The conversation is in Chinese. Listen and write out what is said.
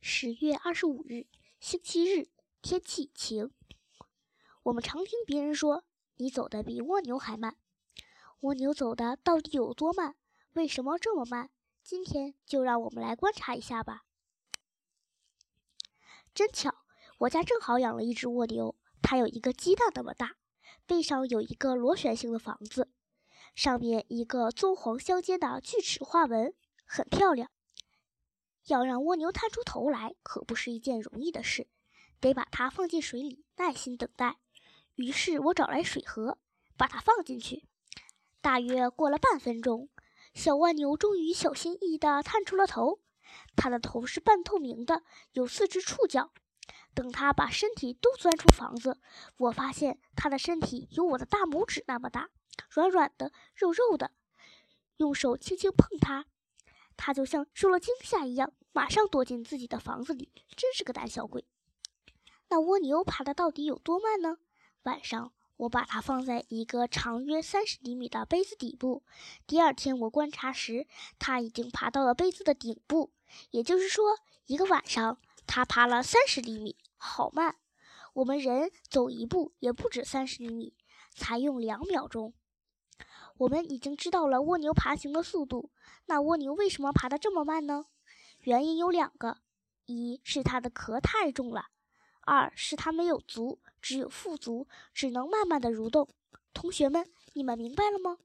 十月二十五日，星期日，天气晴。我们常听别人说：“你走的比蜗牛还慢。”蜗牛走的到底有多慢？为什么这么慢？今天就让我们来观察一下吧。真巧，我家正好养了一只蜗牛，它有一个鸡蛋那么大，背上有一个螺旋形的房子，上面一个棕黄相间的锯齿花纹，很漂亮。要让蜗牛探出头来，可不是一件容易的事，得把它放进水里，耐心等待。于是我找来水盒，把它放进去。大约过了半分钟，小蜗牛终于小心翼翼地探出了头。它的头是半透明的，有四只触角。等它把身体都钻出房子，我发现它的身体有我的大拇指那么大，软软的，肉肉的。用手轻轻碰它。它就像受了惊吓一样，马上躲进自己的房子里，真是个胆小鬼。那蜗牛爬的到底有多慢呢？晚上我把它放在一个长约三十厘米的杯子底部，第二天我观察时，它已经爬到了杯子的顶部。也就是说，一个晚上它爬了三十厘米，好慢。我们人走一步也不止三十厘米，才用两秒钟。我们已经知道了蜗牛爬行的速度，那蜗牛为什么爬得这么慢呢？原因有两个：一是它的壳太重了；二是它没有足，只有腹足，只能慢慢的蠕动。同学们，你们明白了吗？